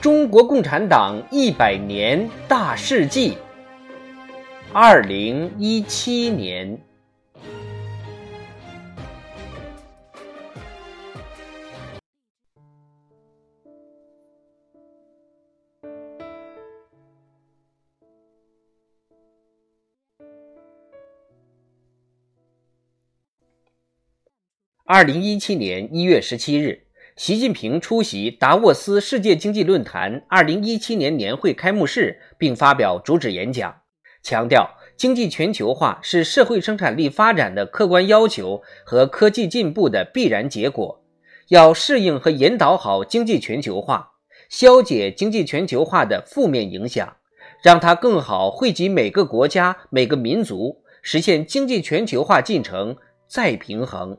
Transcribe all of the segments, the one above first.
中国共产党一百年大事记，二零一七年。二零一七年一月十七日。习近平出席达沃斯世界经济论坛二零一七年年会开幕式，并发表主旨演讲，强调经济全球化是社会生产力发展的客观要求和科技进步的必然结果，要适应和引导好经济全球化，消解经济全球化的负面影响，让它更好惠及每个国家、每个民族，实现经济全球化进程再平衡。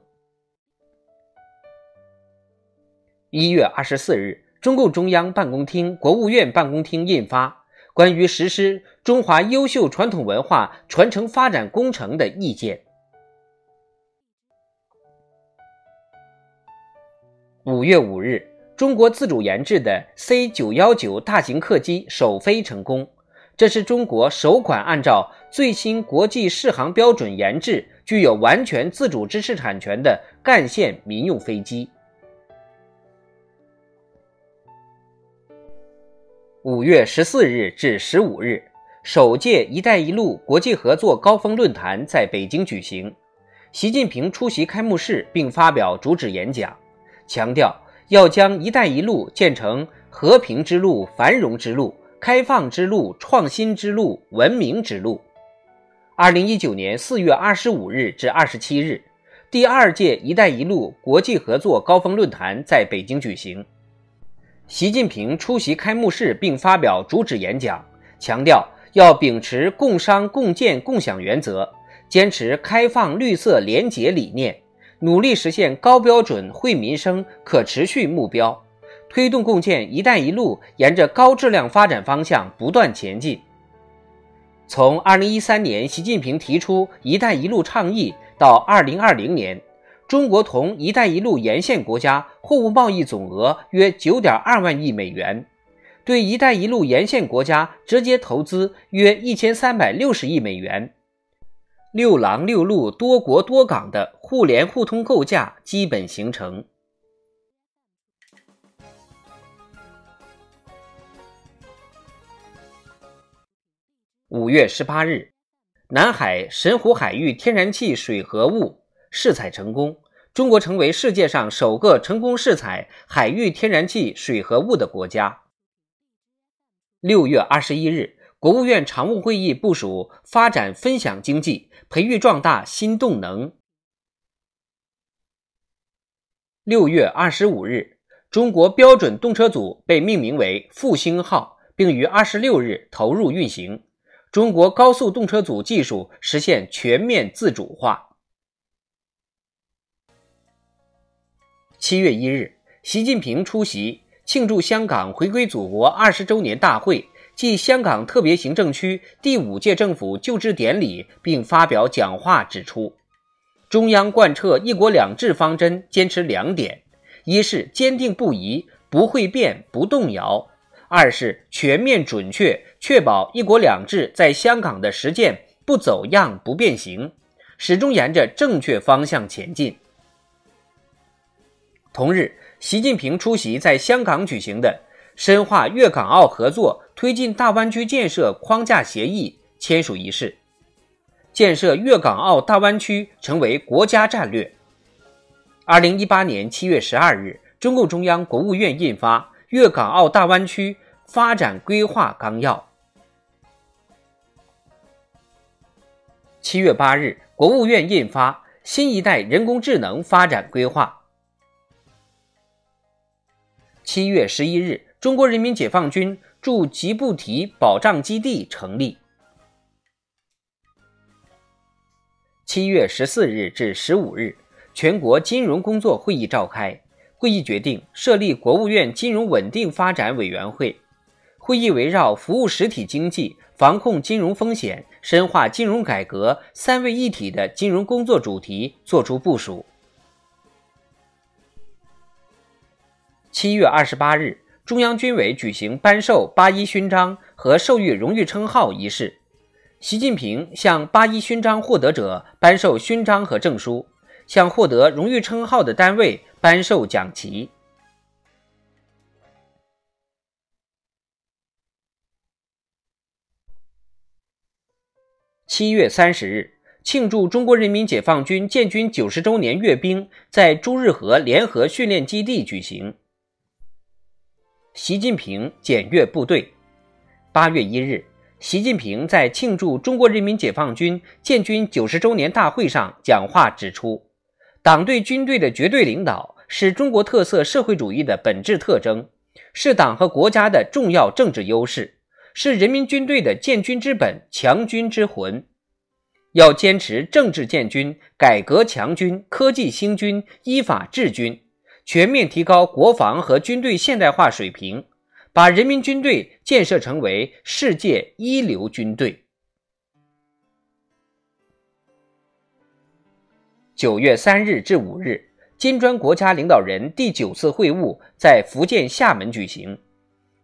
一月二十四日，中共中央办公厅、国务院办公厅印发《关于实施中华优秀传统文化传承发展工程的意见》。五月五日，中国自主研制的 C 九幺九大型客机首飞成功，这是中国首款按照最新国际适航标准研制、具有完全自主知识产权的干线民用飞机。五月十四日至十五日，首届“一带一路”国际合作高峰论坛在北京举行。习近平出席开幕式并发表主旨演讲，强调要将“一带一路”建成和平之路、繁荣之路、开放之路、创新之路、文明之路。二零一九年四月二十五日至二十七日，第二届“一带一路”国际合作高峰论坛在北京举行。习近平出席开幕式并发表主旨演讲，强调要秉持共商共建共享原则，坚持开放绿色廉洁理念，努力实现高标准惠民生可持续目标，推动共建“一带一路”沿着高质量发展方向不断前进。从2013年习近平提出“一带一路”倡议到2020年。中国同“一带一路”沿线国家货物贸易总额约九点二万亿美元，对“一带一路”沿线国家直接投资约一千三百六十亿美元，六廊六路、多国多港的互联互通构架基本形成。五月十八日，南海神湖海域天然气水合物。试采成功，中国成为世界上首个成功试采海域天然气水合物的国家。六月二十一日，国务院常务会议部署发展分享经济，培育壮大新动能。六月二十五日，中国标准动车组被命名为“复兴号”，并于二十六日投入运行。中国高速动车组技术实现全面自主化。七月一日，习近平出席庆祝香港回归祖国二十周年大会暨香港特别行政区第五届政府就职典礼，并发表讲话指出，中央贯彻“一国两制”方针，坚持两点：一是坚定不移、不会变、不动摇；二是全面准确确保“一国两制”在香港的实践不走样、不变形，始终沿着正确方向前进。同日，习近平出席在香港举行的深化粤港澳合作、推进大湾区建设框架协议签署仪式，建设粤港澳大湾区成为国家战略。二零一八年七月十二日，中共中央、国务院印发《粤港澳大湾区发展规划纲要》。七月八日，国务院印发《新一代人工智能发展规划》。七月十一日，中国人民解放军驻吉布提保障基地成立。七月十四日至十五日，全国金融工作会议召开，会议决定设立国务院金融稳定发展委员会。会议围绕服务实体经济、防控金融风险、深化金融改革三位一体的金融工作主题作出部署。七月二十八日，中央军委举行颁授八一勋章和授予荣誉称号仪式。习近平向八一勋章获得者颁授勋章和证书，向获得荣誉称号的单位颁授奖旗。七月三十日，庆祝中国人民解放军建军九十周年阅兵在朱日和联合训练基地举行。习近平检阅部队。八月一日，习近平在庆祝中国人民解放军建军九十周年大会上讲话指出，党对军队的绝对领导是中国特色社会主义的本质特征，是党和国家的重要政治优势。是人民军队的建军之本、强军之魂，要坚持政治建军、改革强军、科技兴军、依法治军，全面提高国防和军队现代化水平，把人民军队建设成为世界一流军队。九月三日至五日，金砖国家领导人第九次会晤在福建厦门举行。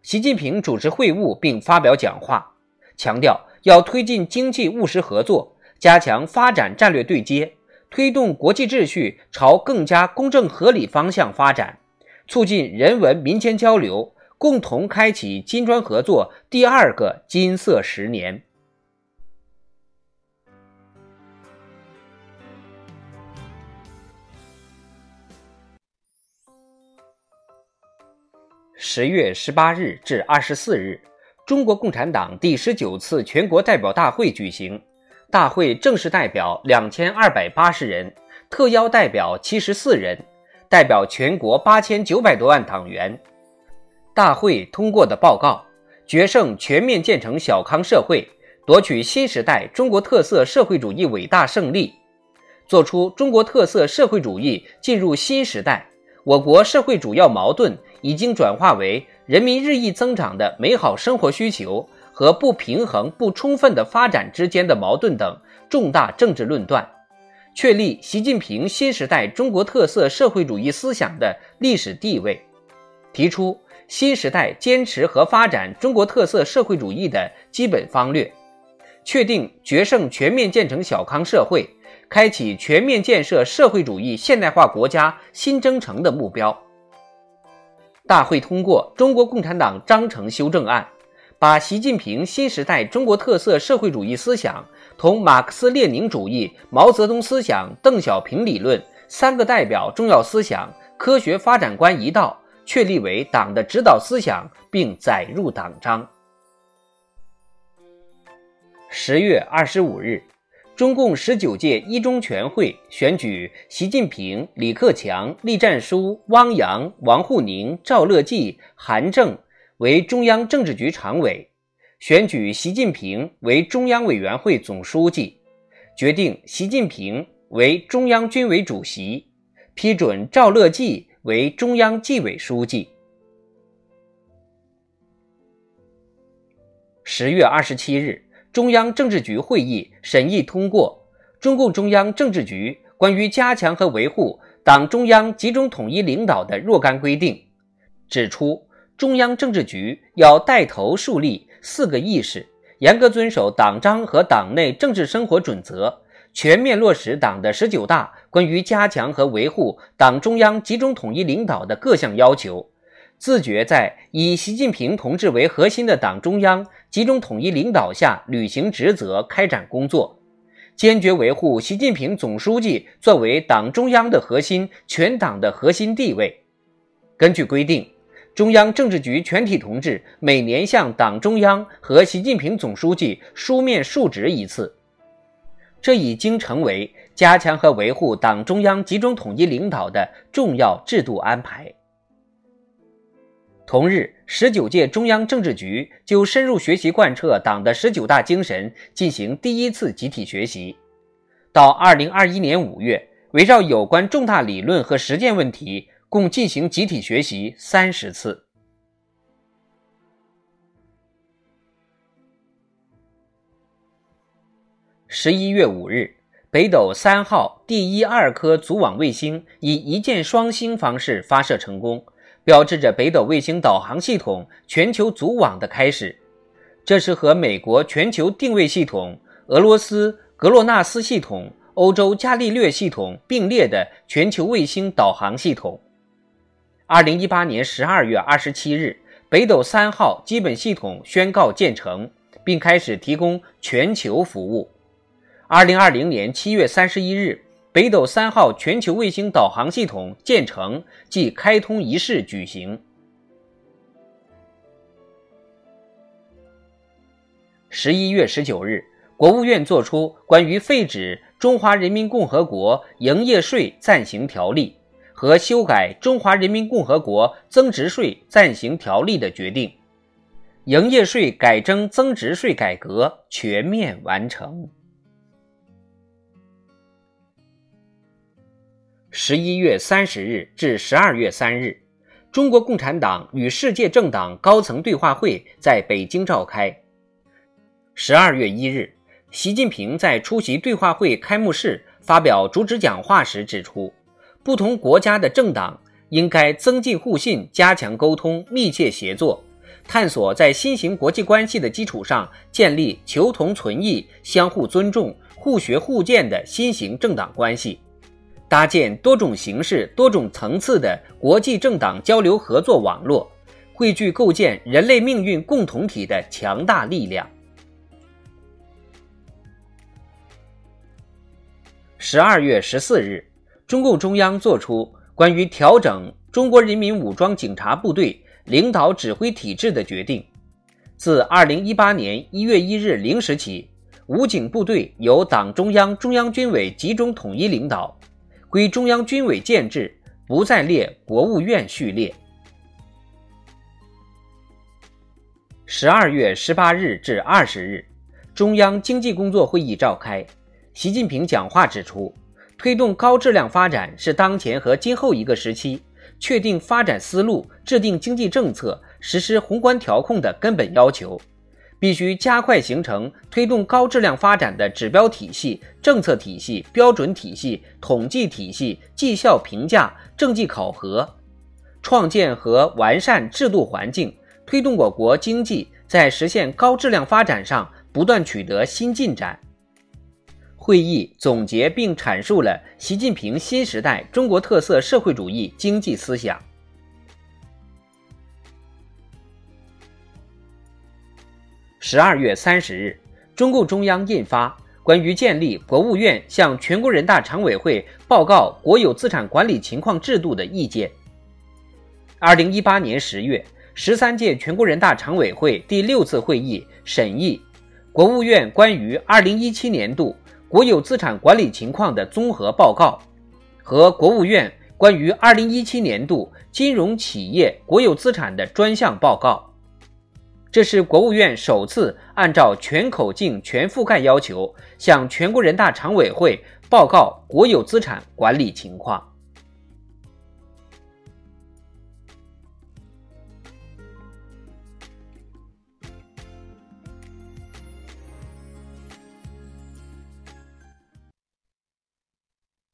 习近平主持会晤并发表讲话，强调要推进经济务实合作，加强发展战略对接，推动国际秩序朝更加公正合理方向发展，促进人文民间交流，共同开启金砖合作第二个金色十年。十月十八日至二十四日，中国共产党第十九次全国代表大会举行。大会正式代表两千二百八十人，特邀代表七十四人，代表全国八千九百多万党员。大会通过的报告：决胜全面建成小康社会，夺取新时代中国特色社会主义伟大胜利，做出中国特色社会主义进入新时代。我国社会主要矛盾已经转化为人民日益增长的美好生活需求和不平衡不充分的发展之间的矛盾等重大政治论断，确立习近平新时代中国特色社会主义思想的历史地位，提出新时代坚持和发展中国特色社会主义的基本方略，确定决胜全面建成小康社会。开启全面建设社会主义现代化国家新征程的目标。大会通过《中国共产党章程修正案》，把习近平新时代中国特色社会主义思想同马克思列宁主义、毛泽东思想、邓小平理论三个代表重要思想科学发展观一道，确立为党的指导思想，并载入党章。十月二十五日。中共十九届一中全会选举习近平、李克强、栗战书、汪洋、王沪宁、赵乐际、韩正为中央政治局常委，选举习近平为中央委员会总书记，决定习近平为中央军委主席，批准赵乐际为中央纪委书记。十月二十七日。中央政治局会议审议通过《中共中央政治局关于加强和维护党中央集中统一领导的若干规定》，指出，中央政治局要带头树立四个意识，严格遵守党章和党内政治生活准则，全面落实党的十九大关于加强和维护党中央集中统一领导的各项要求。自觉在以习近平同志为核心的党中央集中统一领导下履行职责、开展工作，坚决维护习近平总书记作为党中央的核心、全党的核心地位。根据规定，中央政治局全体同志每年向党中央和习近平总书记书面述职一次，这已经成为加强和维护党中央集中统一领导的重要制度安排。同日，十九届中央政治局就深入学习贯彻党的十九大精神进行第一次集体学习。到二零二一年五月，围绕有关重大理论和实践问题，共进行集体学习三十次。十一月五日，北斗三号第一、二颗组网卫星以一箭双星方式发射成功。标志着北斗卫星导航系统全球组网的开始，这是和美国全球定位系统、俄罗斯格洛纳斯系统、欧洲伽利略系统并列的全球卫星导航系统。二零一八年十二月二十七日，北斗三号基本系统宣告建成，并开始提供全球服务。二零二零年七月三十一日。北斗三号全球卫星导航系统建成暨开通仪式举行。十一月十九日，国务院作出关于废止《中华人民共和国营业税暂行条例》和修改《中华人民共和国增值税暂行条例》的决定，营业税改征增值税改革全面完成。十一月三十日至十二月三日，中国共产党与世界政党高层对话会在北京召开。十二月一日，习近平在出席对话会开幕式发表主旨讲话时指出，不同国家的政党应该增进互信，加强沟通，密切协作，探索在新型国际关系的基础上建立求同存异、相互尊重、互学互鉴的新型政党关系。搭建多种形式、多种层次的国际政党交流合作网络，汇聚构建人类命运共同体的强大力量。十二月十四日，中共中央作出关于调整中国人民武装警察部队领导指挥体制的决定。自二零一八年一月一日零时起，武警部队由党中央、中央军委集中统一领导。归中央军委建制，不再列国务院序列。十二月十八日至二十日，中央经济工作会议召开，习近平讲话指出，推动高质量发展是当前和今后一个时期确定发展思路、制定经济政策、实施宏观调控的根本要求。必须加快形成推动高质量发展的指标体系、政策体系、标准体系、统计体系、绩效评价、政绩考核，创建和完善制度环境，推动我国经济在实现高质量发展上不断取得新进展。会议总结并阐述了习近平新时代中国特色社会主义经济思想。十二月三十日，中共中央印发《关于建立国务院向全国人大常委会报告国有资产管理情况制度的意见》。二零一八年十月，十三届全国人大常委会第六次会议审议《国务院关于二零一七年度国有资产管理情况的综合报告》和《国务院关于二零一七年度金融企业国有资产的专项报告》。这是国务院首次按照全口径、全覆盖要求，向全国人大常委会报告国有资产管理情况。